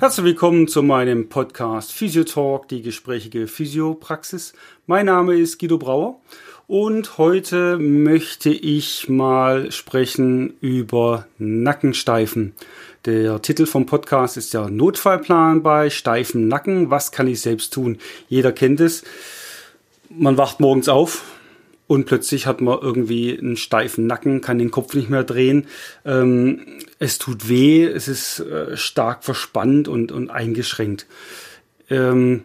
Herzlich willkommen zu meinem Podcast Physiotalk, die gesprächige Physiopraxis. Mein Name ist Guido Brauer und heute möchte ich mal sprechen über Nackensteifen. Der Titel vom Podcast ist ja Notfallplan bei steifen Nacken. Was kann ich selbst tun? Jeder kennt es. Man wacht morgens auf, und plötzlich hat man irgendwie einen steifen Nacken, kann den Kopf nicht mehr drehen. Ähm, es tut weh, es ist äh, stark verspannt und, und eingeschränkt. Ähm,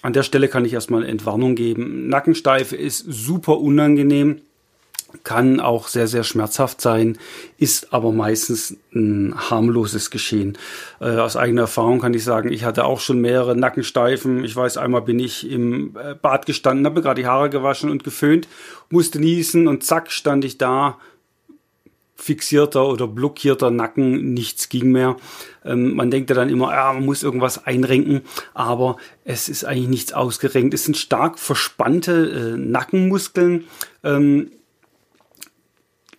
an der Stelle kann ich erstmal eine Entwarnung geben. Nackensteife ist super unangenehm kann auch sehr, sehr schmerzhaft sein, ist aber meistens ein harmloses Geschehen. Äh, aus eigener Erfahrung kann ich sagen, ich hatte auch schon mehrere Nackensteifen. Ich weiß, einmal bin ich im äh, Bad gestanden, habe gerade die Haare gewaschen und geföhnt, musste niesen und zack stand ich da, fixierter oder blockierter Nacken, nichts ging mehr. Ähm, man denkt ja dann immer, ja, man muss irgendwas einrenken, aber es ist eigentlich nichts ausgerenkt. Es sind stark verspannte äh, Nackenmuskeln. Ähm,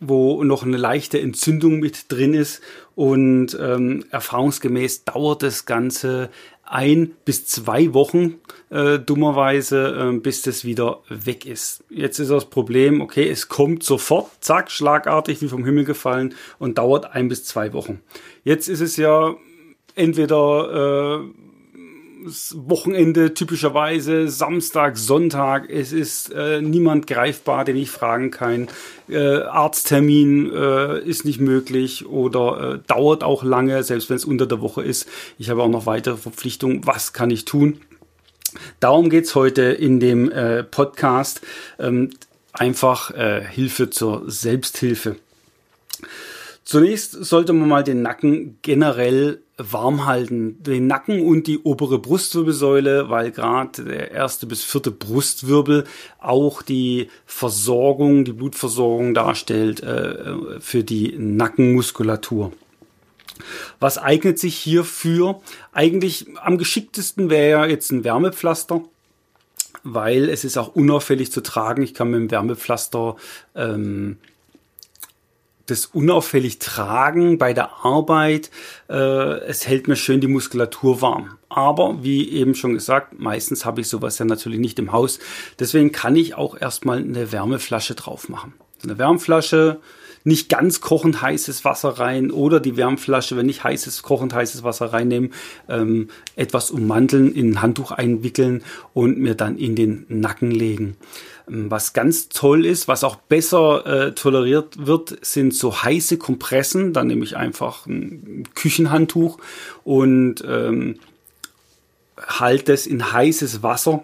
wo noch eine leichte Entzündung mit drin ist. Und ähm, erfahrungsgemäß dauert das Ganze ein bis zwei Wochen, äh, dummerweise, äh, bis das wieder weg ist. Jetzt ist das Problem, okay, es kommt sofort, zack, schlagartig wie vom Himmel gefallen und dauert ein bis zwei Wochen. Jetzt ist es ja entweder äh, Wochenende typischerweise, Samstag, Sonntag, es ist äh, niemand greifbar, den ich fragen kann. Äh, Arzttermin äh, ist nicht möglich oder äh, dauert auch lange, selbst wenn es unter der Woche ist. Ich habe auch noch weitere Verpflichtungen. Was kann ich tun? Darum geht's heute in dem äh, Podcast. Ähm, einfach äh, Hilfe zur Selbsthilfe. Zunächst sollte man mal den Nacken generell warm halten. Den Nacken und die obere Brustwirbelsäule, weil gerade der erste bis vierte Brustwirbel auch die Versorgung, die Blutversorgung darstellt äh, für die Nackenmuskulatur. Was eignet sich hierfür? Eigentlich am geschicktesten wäre ja jetzt ein Wärmepflaster weil es ist auch unauffällig zu tragen. Ich kann mit dem Wärmepflaster ähm, das unauffällig tragen bei der Arbeit. Äh, es hält mir schön die Muskulatur warm. Aber wie eben schon gesagt, meistens habe ich sowas ja natürlich nicht im Haus. Deswegen kann ich auch erstmal eine Wärmeflasche drauf machen. Eine Wärmflasche, nicht ganz kochend heißes Wasser rein oder die Wärmflasche, wenn ich heißes, kochend heißes Wasser reinnehmen, ähm, etwas ummanteln, in ein Handtuch einwickeln und mir dann in den Nacken legen. Ähm, was ganz toll ist, was auch besser äh, toleriert wird, sind so heiße Kompressen. Dann nehme ich einfach ein Küchenhandtuch und ähm, halte es in heißes Wasser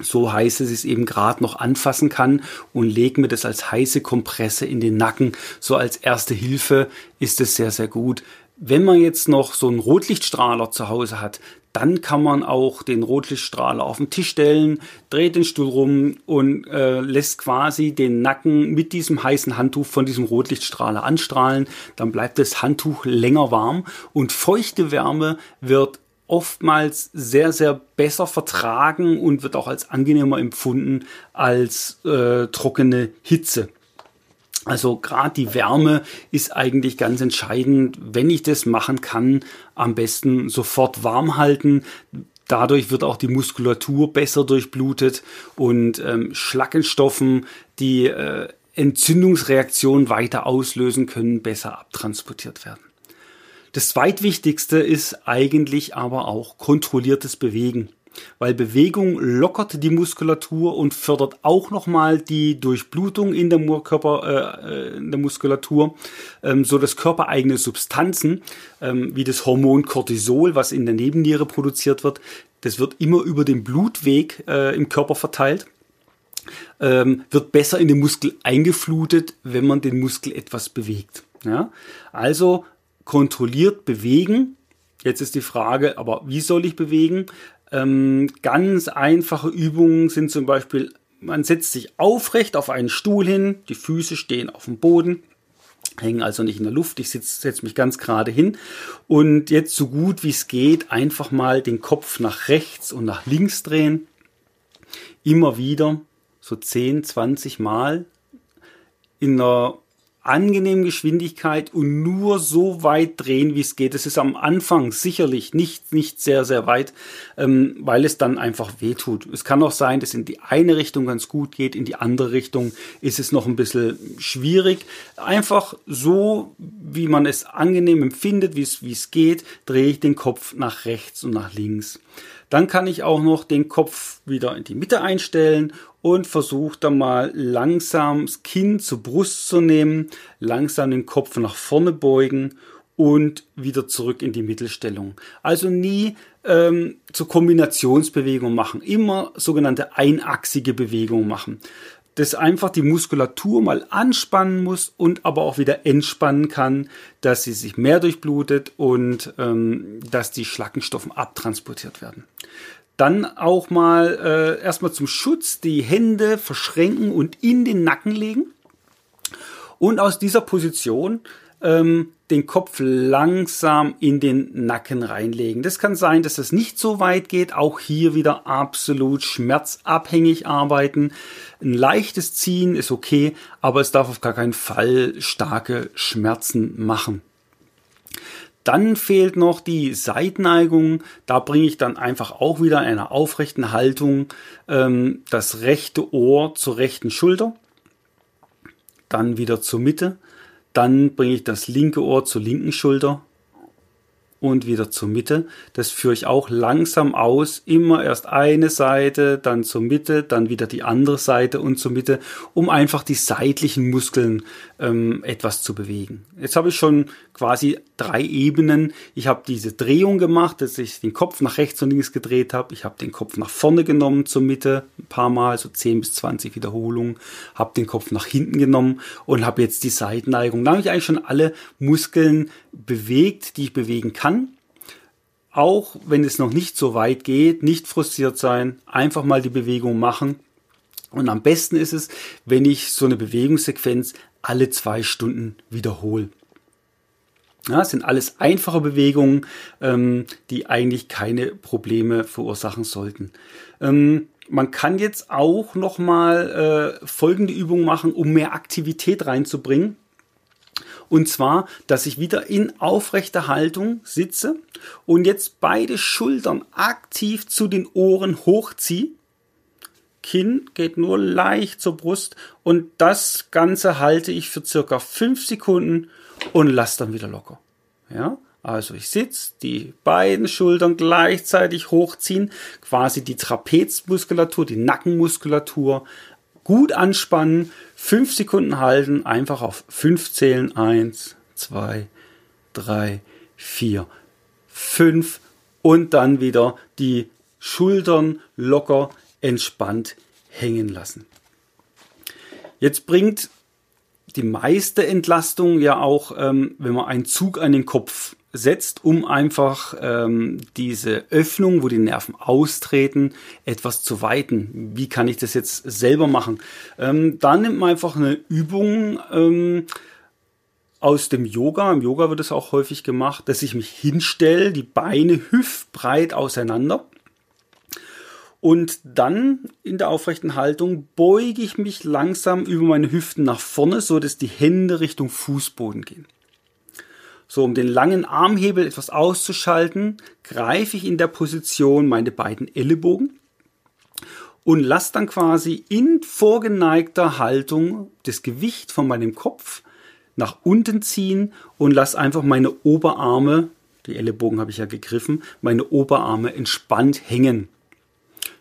so heiß, dass ich es eben gerade noch anfassen kann und lege mir das als heiße Kompresse in den Nacken. So als erste Hilfe ist es sehr, sehr gut. Wenn man jetzt noch so einen Rotlichtstrahler zu Hause hat, dann kann man auch den Rotlichtstrahler auf den Tisch stellen, dreht den Stuhl rum und äh, lässt quasi den Nacken mit diesem heißen Handtuch von diesem Rotlichtstrahler anstrahlen. Dann bleibt das Handtuch länger warm und feuchte Wärme wird oftmals sehr, sehr besser vertragen und wird auch als angenehmer empfunden als äh, trockene Hitze. Also gerade die Wärme ist eigentlich ganz entscheidend. Wenn ich das machen kann, am besten sofort warm halten. Dadurch wird auch die Muskulatur besser durchblutet und ähm, Schlackenstoffen, die äh, Entzündungsreaktionen weiter auslösen können, besser abtransportiert werden. Das zweitwichtigste ist eigentlich aber auch kontrolliertes Bewegen weil Bewegung lockert die Muskulatur und fördert auch nochmal die Durchblutung in der, Körper, äh, äh, in der Muskulatur, ähm, so dass körpereigene Substanzen ähm, wie das Hormon Cortisol, was in der Nebenniere produziert wird, das wird immer über den Blutweg äh, im Körper verteilt. Ähm, wird besser in den Muskel eingeflutet, wenn man den Muskel etwas bewegt. Ja? Also kontrolliert bewegen. Jetzt ist die Frage, aber wie soll ich bewegen? Ähm, ganz einfache Übungen sind zum Beispiel, man setzt sich aufrecht auf einen Stuhl hin, die Füße stehen auf dem Boden, hängen also nicht in der Luft, ich setze setz mich ganz gerade hin und jetzt so gut wie es geht einfach mal den Kopf nach rechts und nach links drehen. Immer wieder so 10, 20 Mal in einer angenehmen Geschwindigkeit und nur so weit drehen, wie es geht. Es ist am Anfang sicherlich nicht, nicht sehr, sehr weit, ähm, weil es dann einfach weh tut. Es kann auch sein, dass in die eine Richtung ganz gut geht, in die andere Richtung ist es noch ein bisschen schwierig. Einfach so, wie man es angenehm empfindet, wie es, wie es geht, drehe ich den Kopf nach rechts und nach links. Dann kann ich auch noch den Kopf wieder in die Mitte einstellen und versuche dann mal langsam das Kinn zur Brust zu nehmen, langsam den Kopf nach vorne beugen und wieder zurück in die Mittelstellung. Also nie ähm, zur Kombinationsbewegung machen, immer sogenannte einachsige Bewegung machen das einfach die Muskulatur mal anspannen muss und aber auch wieder entspannen kann, dass sie sich mehr durchblutet und ähm, dass die Schlackenstoffen abtransportiert werden. Dann auch mal äh, erstmal zum Schutz die Hände verschränken und in den Nacken legen. Und aus dieser Position ähm, den Kopf langsam in den Nacken reinlegen. Das kann sein, dass das nicht so weit geht. Auch hier wieder absolut schmerzabhängig arbeiten. Ein leichtes Ziehen ist okay, aber es darf auf gar keinen Fall starke Schmerzen machen. Dann fehlt noch die Seitneigung. Da bringe ich dann einfach auch wieder in einer aufrechten Haltung ähm, das rechte Ohr zur rechten Schulter. Dann wieder zur Mitte dann bringe ich das linke Ohr zur linken Schulter und wieder zur Mitte. Das führe ich auch langsam aus. Immer erst eine Seite, dann zur Mitte, dann wieder die andere Seite und zur Mitte, um einfach die seitlichen Muskeln ähm, etwas zu bewegen. Jetzt habe ich schon quasi drei Ebenen. Ich habe diese Drehung gemacht, dass ich den Kopf nach rechts und links gedreht habe. Ich habe den Kopf nach vorne genommen zur Mitte, ein paar Mal, so 10 bis 20 Wiederholungen. Habe den Kopf nach hinten genommen und habe jetzt die Seitenneigung. Da habe ich eigentlich schon alle Muskeln bewegt, die ich bewegen kann. Auch wenn es noch nicht so weit geht, nicht frustriert sein, einfach mal die Bewegung machen. Und am besten ist es, wenn ich so eine Bewegungssequenz alle zwei Stunden wiederhole. Ja, sind alles einfache Bewegungen, ähm, die eigentlich keine Probleme verursachen sollten. Ähm, man kann jetzt auch noch mal äh, folgende Übung machen, um mehr Aktivität reinzubringen. Und zwar, dass ich wieder in aufrechter Haltung sitze und jetzt beide Schultern aktiv zu den Ohren hochziehe Kinn geht nur leicht zur Brust und das Ganze halte ich für circa fünf Sekunden und lasse dann wieder locker. Ja, also ich sitze, die beiden Schultern gleichzeitig hochziehen, quasi die Trapezmuskulatur, die Nackenmuskulatur gut anspannen, fünf Sekunden halten, einfach auf fünf zählen. Eins, zwei, drei, vier, fünf und dann wieder die Schultern locker entspannt hängen lassen. Jetzt bringt die meiste Entlastung ja auch, ähm, wenn man einen Zug an den Kopf setzt, um einfach ähm, diese Öffnung, wo die Nerven austreten, etwas zu weiten. Wie kann ich das jetzt selber machen? Ähm, da nimmt man einfach eine Übung ähm, aus dem Yoga. Im Yoga wird es auch häufig gemacht, dass ich mich hinstelle, die Beine hüftbreit auseinander und dann in der aufrechten Haltung beuge ich mich langsam über meine Hüften nach vorne, so dass die Hände Richtung Fußboden gehen. So, um den langen Armhebel etwas auszuschalten, greife ich in der Position meine beiden Ellenbogen und lasse dann quasi in vorgeneigter Haltung das Gewicht von meinem Kopf nach unten ziehen und lasse einfach meine Oberarme, die Ellenbogen habe ich ja gegriffen, meine Oberarme entspannt hängen.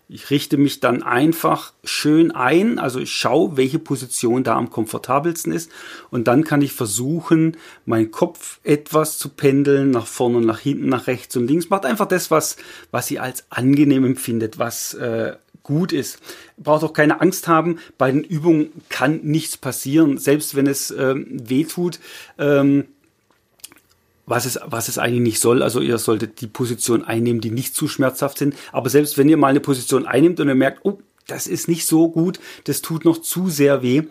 Ich richte mich dann einfach schön ein, also ich schaue, welche Position da am komfortabelsten ist und dann kann ich versuchen, meinen Kopf etwas zu pendeln, nach vorne und nach hinten, nach rechts und links. Macht einfach das, was, was sie als angenehm empfindet, was äh, gut ist. Braucht auch keine Angst haben, bei den Übungen kann nichts passieren, selbst wenn es ähm, weh tut. Ähm, was es, was es eigentlich nicht soll. Also ihr solltet die Position einnehmen, die nicht zu schmerzhaft sind. Aber selbst wenn ihr mal eine Position einnimmt und ihr merkt, oh, das ist nicht so gut, das tut noch zu sehr weh,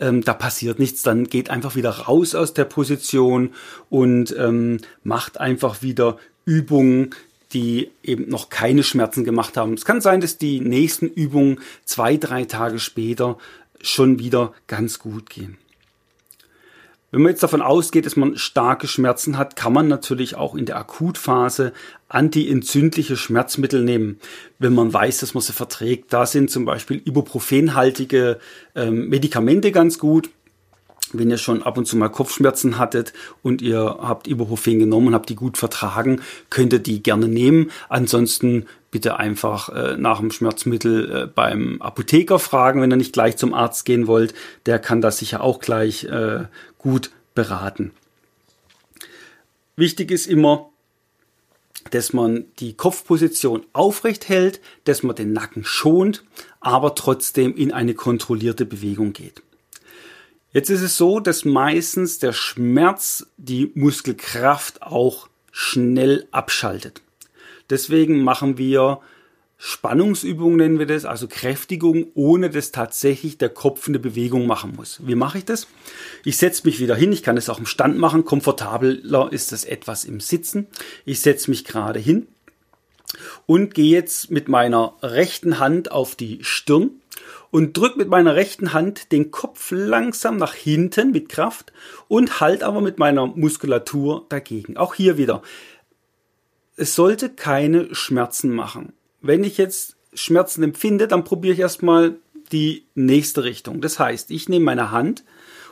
ähm, da passiert nichts, dann geht einfach wieder raus aus der Position und ähm, macht einfach wieder Übungen, die eben noch keine Schmerzen gemacht haben. Es kann sein, dass die nächsten Übungen zwei, drei Tage später schon wieder ganz gut gehen. Wenn man jetzt davon ausgeht, dass man starke Schmerzen hat, kann man natürlich auch in der Akutphase antientzündliche Schmerzmittel nehmen, wenn man weiß, dass man sie verträgt. Da sind zum Beispiel ibuprofenhaltige ähm, Medikamente ganz gut. Wenn ihr schon ab und zu mal Kopfschmerzen hattet und ihr habt Ibuprofen genommen und habt die gut vertragen, könnt ihr die gerne nehmen. Ansonsten bitte einfach äh, nach dem Schmerzmittel äh, beim Apotheker fragen, wenn ihr nicht gleich zum Arzt gehen wollt. Der kann das sicher auch gleich äh, gut beraten. Wichtig ist immer, dass man die Kopfposition aufrecht hält, dass man den Nacken schont, aber trotzdem in eine kontrollierte Bewegung geht. Jetzt ist es so, dass meistens der Schmerz die Muskelkraft auch schnell abschaltet. Deswegen machen wir Spannungsübung nennen wir das, also Kräftigung, ohne dass tatsächlich der Kopf eine Bewegung machen muss. Wie mache ich das? Ich setze mich wieder hin, ich kann es auch im Stand machen, komfortabler ist das etwas im Sitzen. Ich setze mich gerade hin und gehe jetzt mit meiner rechten Hand auf die Stirn und drücke mit meiner rechten Hand den Kopf langsam nach hinten mit Kraft und halt aber mit meiner Muskulatur dagegen. Auch hier wieder. Es sollte keine Schmerzen machen wenn ich jetzt Schmerzen empfinde, dann probiere ich erstmal die nächste Richtung. Das heißt, ich nehme meine Hand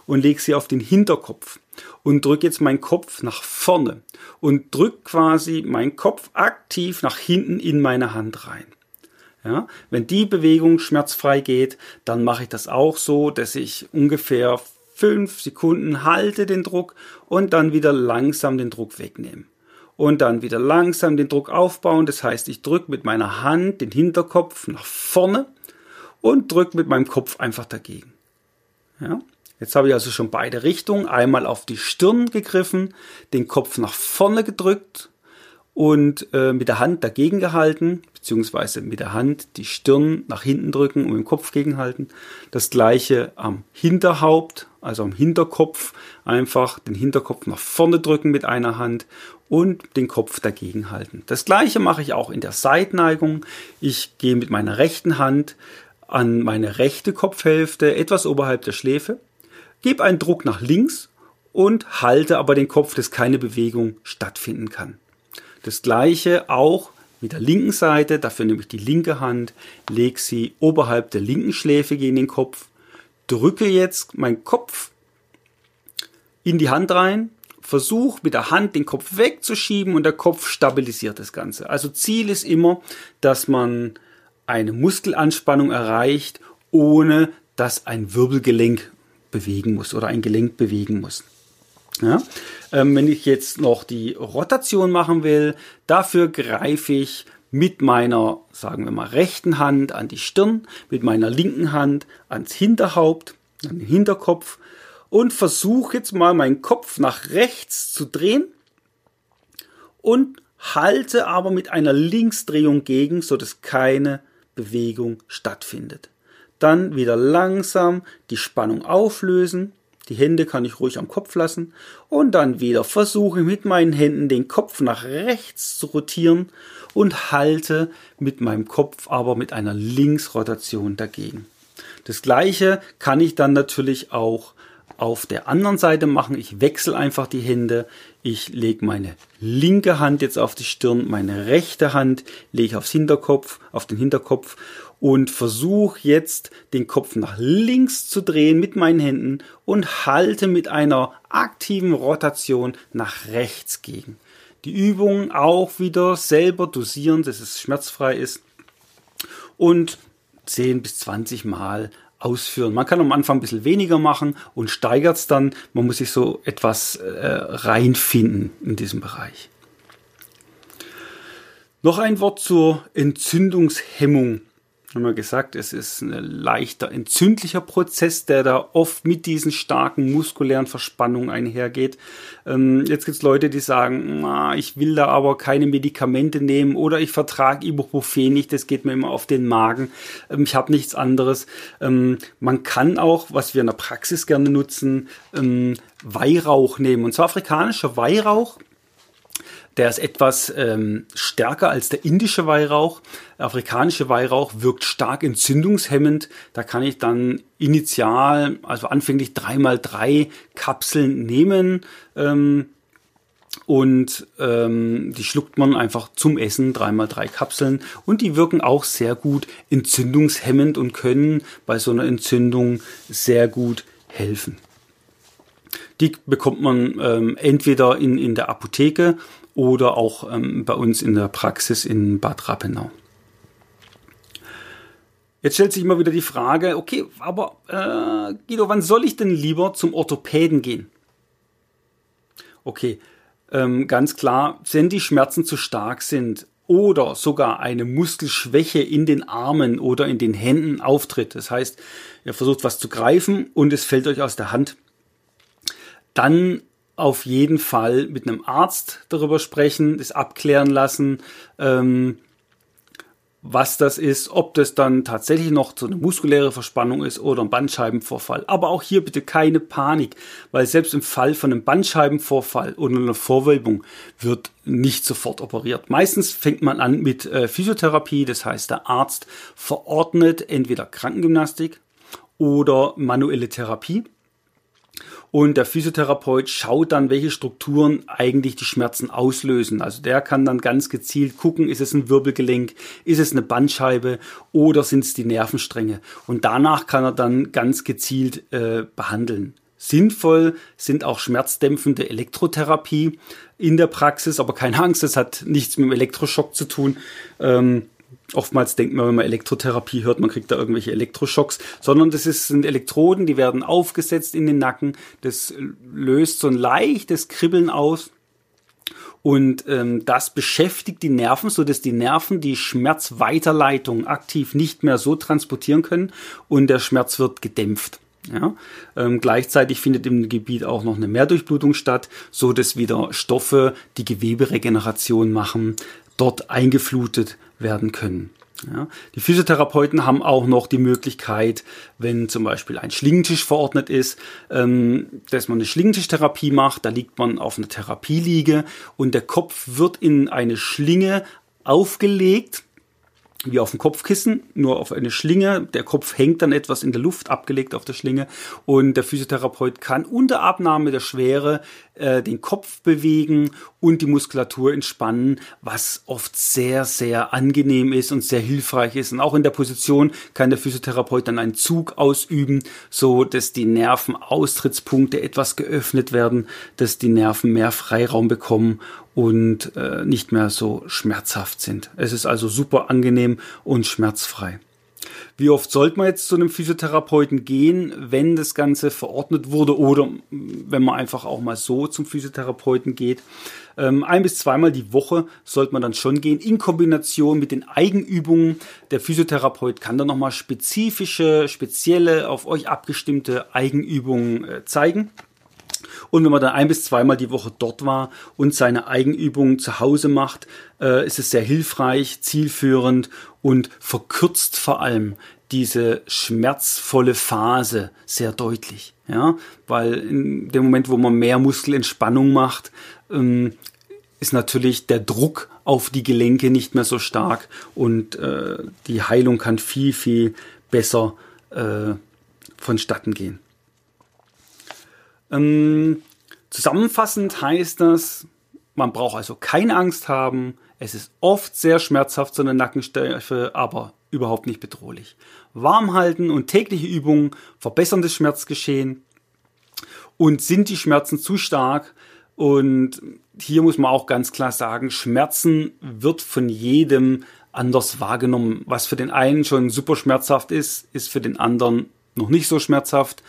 und lege sie auf den Hinterkopf und drücke jetzt meinen Kopf nach vorne und drücke quasi meinen Kopf aktiv nach hinten in meine Hand rein. Ja, wenn die Bewegung schmerzfrei geht, dann mache ich das auch so, dass ich ungefähr fünf Sekunden halte den Druck und dann wieder langsam den Druck wegnehme und dann wieder langsam den Druck aufbauen. Das heißt, ich drücke mit meiner Hand den Hinterkopf nach vorne und drücke mit meinem Kopf einfach dagegen. Ja? Jetzt habe ich also schon beide Richtungen. Einmal auf die Stirn gegriffen, den Kopf nach vorne gedrückt und äh, mit der Hand dagegen gehalten, beziehungsweise mit der Hand die Stirn nach hinten drücken und den Kopf gegenhalten. Das gleiche am Hinterhaupt, also am Hinterkopf, einfach den Hinterkopf nach vorne drücken mit einer Hand und den Kopf dagegen halten. Das gleiche mache ich auch in der Seitneigung. Ich gehe mit meiner rechten Hand an meine rechte Kopfhälfte etwas oberhalb der Schläfe, gebe einen Druck nach links und halte aber den Kopf, dass keine Bewegung stattfinden kann. Das gleiche auch mit der linken Seite, dafür nehme ich die linke Hand, lege sie oberhalb der linken Schläfe gegen den Kopf, drücke jetzt meinen Kopf in die Hand rein, versucht mit der Hand den Kopf wegzuschieben und der Kopf stabilisiert das Ganze. Also Ziel ist immer, dass man eine Muskelanspannung erreicht, ohne dass ein Wirbelgelenk bewegen muss oder ein Gelenk bewegen muss. Ja? Ähm, wenn ich jetzt noch die Rotation machen will, dafür greife ich mit meiner, sagen wir mal, rechten Hand an die Stirn, mit meiner linken Hand ans Hinterhaupt, an den Hinterkopf und versuche jetzt mal meinen Kopf nach rechts zu drehen und halte aber mit einer Linksdrehung gegen, so dass keine Bewegung stattfindet. Dann wieder langsam die Spannung auflösen. Die Hände kann ich ruhig am Kopf lassen und dann wieder versuche mit meinen Händen den Kopf nach rechts zu rotieren und halte mit meinem Kopf aber mit einer Linksrotation dagegen. Das gleiche kann ich dann natürlich auch auf der anderen Seite machen. Ich wechsle einfach die Hände. Ich lege meine linke Hand jetzt auf die Stirn, meine rechte Hand lege ich aufs Hinterkopf, auf den Hinterkopf und versuche jetzt den Kopf nach links zu drehen mit meinen Händen und halte mit einer aktiven Rotation nach rechts gegen. Die Übung auch wieder selber dosieren, dass es schmerzfrei ist und 10 bis 20 Mal ausführen. Man kann am Anfang ein bisschen weniger machen und steigert es dann. Man muss sich so etwas äh, reinfinden in diesem Bereich. Noch ein Wort zur Entzündungshemmung. Haben wir gesagt, es ist ein leichter entzündlicher Prozess, der da oft mit diesen starken muskulären Verspannungen einhergeht. Ähm, jetzt gibt es Leute, die sagen, na, ich will da aber keine Medikamente nehmen oder ich vertrage Ibuprofen nicht, das geht mir immer auf den Magen, ähm, ich habe nichts anderes. Ähm, man kann auch, was wir in der Praxis gerne nutzen, ähm, Weihrauch nehmen. Und zwar afrikanischer Weihrauch der ist etwas ähm, stärker als der indische Weihrauch. Der afrikanische Weihrauch wirkt stark entzündungshemmend. Da kann ich dann initial, also anfänglich dreimal drei Kapseln nehmen. Ähm, und ähm, die schluckt man einfach zum Essen, dreimal drei Kapseln. Und die wirken auch sehr gut entzündungshemmend und können bei so einer Entzündung sehr gut helfen. Die bekommt man ähm, entweder in, in der Apotheke oder auch ähm, bei uns in der Praxis in Bad Rappenau. Jetzt stellt sich immer wieder die Frage, okay, aber äh, Guido, wann soll ich denn lieber zum Orthopäden gehen? Okay, ähm, ganz klar, wenn die Schmerzen zu stark sind oder sogar eine Muskelschwäche in den Armen oder in den Händen auftritt, das heißt, ihr versucht was zu greifen und es fällt euch aus der Hand, dann auf jeden Fall mit einem Arzt darüber sprechen, das abklären lassen, ähm, was das ist, ob das dann tatsächlich noch so eine muskuläre Verspannung ist oder ein Bandscheibenvorfall. Aber auch hier bitte keine Panik, weil selbst im Fall von einem Bandscheibenvorfall oder einer Vorwölbung wird nicht sofort operiert. Meistens fängt man an mit äh, Physiotherapie, das heißt der Arzt verordnet entweder Krankengymnastik oder manuelle Therapie und der Physiotherapeut schaut dann, welche Strukturen eigentlich die Schmerzen auslösen. Also der kann dann ganz gezielt gucken, ist es ein Wirbelgelenk, ist es eine Bandscheibe oder sind es die Nervenstränge. Und danach kann er dann ganz gezielt äh, behandeln. Sinnvoll sind auch schmerzdämpfende Elektrotherapie in der Praxis, aber keine Angst, das hat nichts mit dem Elektroschock zu tun. Ähm, Oftmals denkt man, wenn man Elektrotherapie hört, man kriegt da irgendwelche Elektroschocks, sondern das ist, sind Elektroden, die werden aufgesetzt in den Nacken. Das löst so ein leichtes Kribbeln aus. Und ähm, das beschäftigt die Nerven, so dass die Nerven die Schmerzweiterleitung aktiv nicht mehr so transportieren können und der Schmerz wird gedämpft. Ja, ähm, gleichzeitig findet im Gebiet auch noch eine Mehrdurchblutung statt, so dass wieder Stoffe, die Geweberegeneration machen, dort eingeflutet werden können. Ja, die Physiotherapeuten haben auch noch die Möglichkeit, wenn zum Beispiel ein Schlingentisch verordnet ist, ähm, dass man eine Schlingentischtherapie macht. Da liegt man auf einer Therapieliege und der Kopf wird in eine Schlinge aufgelegt wie auf dem Kopfkissen, nur auf eine Schlinge. Der Kopf hängt dann etwas in der Luft, abgelegt auf der Schlinge. Und der Physiotherapeut kann unter Abnahme der Schwere äh, den Kopf bewegen und die Muskulatur entspannen, was oft sehr, sehr angenehm ist und sehr hilfreich ist. Und auch in der Position kann der Physiotherapeut dann einen Zug ausüben, so dass die Nervenaustrittspunkte etwas geöffnet werden, dass die Nerven mehr Freiraum bekommen und äh, nicht mehr so schmerzhaft sind. Es ist also super angenehm und schmerzfrei. Wie oft sollte man jetzt zu einem Physiotherapeuten gehen, wenn das Ganze verordnet wurde oder wenn man einfach auch mal so zum Physiotherapeuten geht? Ähm, ein bis zweimal die Woche sollte man dann schon gehen, in Kombination mit den Eigenübungen. Der Physiotherapeut kann dann nochmal spezifische, spezielle, auf euch abgestimmte Eigenübungen äh, zeigen. Und wenn man dann ein bis zweimal die Woche dort war und seine Eigenübungen zu Hause macht, äh, ist es sehr hilfreich, zielführend und verkürzt vor allem diese schmerzvolle Phase sehr deutlich. Ja, weil in dem Moment, wo man mehr Muskelentspannung macht, ähm, ist natürlich der Druck auf die Gelenke nicht mehr so stark und äh, die Heilung kann viel, viel besser äh, vonstatten gehen. Ähm, zusammenfassend heißt das, man braucht also keine Angst haben. Es ist oft sehr schmerzhaft, so eine Nackensteife, aber überhaupt nicht bedrohlich. Warm halten und tägliche Übungen verbessern das Schmerzgeschehen. Und sind die Schmerzen zu stark? Und hier muss man auch ganz klar sagen, Schmerzen wird von jedem anders wahrgenommen. Was für den einen schon super schmerzhaft ist, ist für den anderen noch nicht so schmerzhaft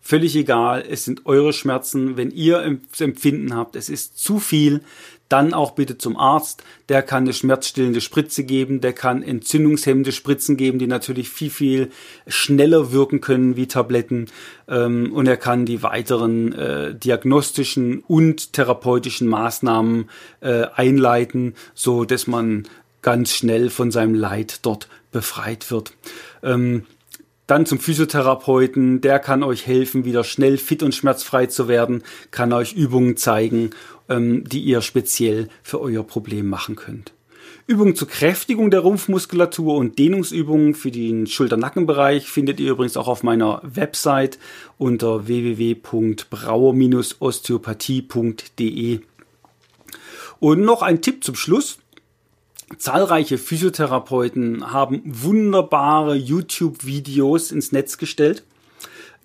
Völlig egal, es sind eure Schmerzen. Wenn ihr Empfinden habt, es ist zu viel, dann auch bitte zum Arzt. Der kann eine schmerzstillende Spritze geben, der kann entzündungshemmende Spritzen geben, die natürlich viel, viel schneller wirken können wie Tabletten. Ähm, und er kann die weiteren äh, diagnostischen und therapeutischen Maßnahmen äh, einleiten, so dass man ganz schnell von seinem Leid dort befreit wird. Dann zum Physiotherapeuten, der kann euch helfen, wieder schnell fit und schmerzfrei zu werden, kann euch Übungen zeigen, ähm, die ihr speziell für euer Problem machen könnt. Übungen zur Kräftigung der Rumpfmuskulatur und Dehnungsübungen für den Schulter-Nackenbereich findet ihr übrigens auch auf meiner Website unter www.brauer-osteopathie.de. Und noch ein Tipp zum Schluss. Zahlreiche Physiotherapeuten haben wunderbare YouTube-Videos ins Netz gestellt,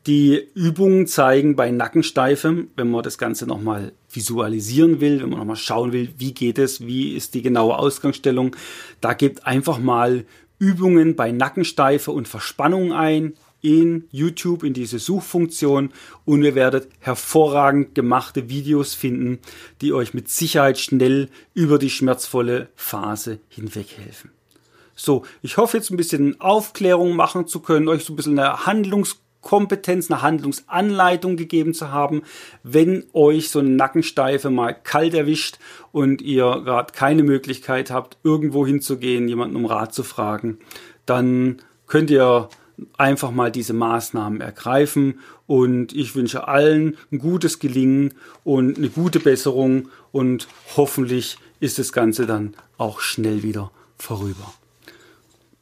die Übungen zeigen bei Nackensteife, wenn man das Ganze nochmal visualisieren will, wenn man nochmal schauen will, wie geht es, wie ist die genaue Ausgangsstellung. Da gebt einfach mal Übungen bei Nackensteife und Verspannung ein, in YouTube in diese Suchfunktion und ihr werdet hervorragend gemachte Videos finden, die euch mit Sicherheit schnell über die schmerzvolle Phase hinweg helfen. So, ich hoffe jetzt ein bisschen Aufklärung machen zu können, euch so ein bisschen eine Handlungskompetenz, eine Handlungsanleitung gegeben zu haben, wenn euch so eine Nackensteife mal kalt erwischt und ihr gerade keine Möglichkeit habt, irgendwo hinzugehen, jemanden um Rat zu fragen, dann könnt ihr einfach mal diese Maßnahmen ergreifen. Und ich wünsche allen ein gutes Gelingen und eine gute Besserung und hoffentlich ist das Ganze dann auch schnell wieder vorüber.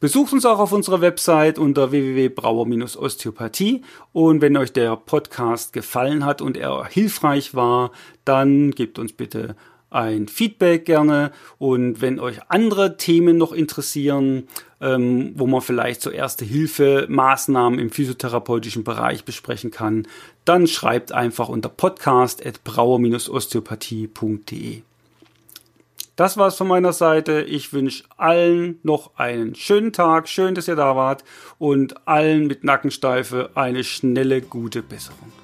Besucht uns auch auf unserer Website unter www.brauer-osteopathie und wenn euch der Podcast gefallen hat und er hilfreich war, dann gebt uns bitte ein Feedback gerne und wenn euch andere Themen noch interessieren, ähm, wo man vielleicht so erste Hilfe Maßnahmen im physiotherapeutischen Bereich besprechen kann, dann schreibt einfach unter podcast@brauer-osteopathie.de. Das war's von meiner Seite. Ich wünsche allen noch einen schönen Tag, schön, dass ihr da wart und allen mit Nackensteife eine schnelle, gute Besserung.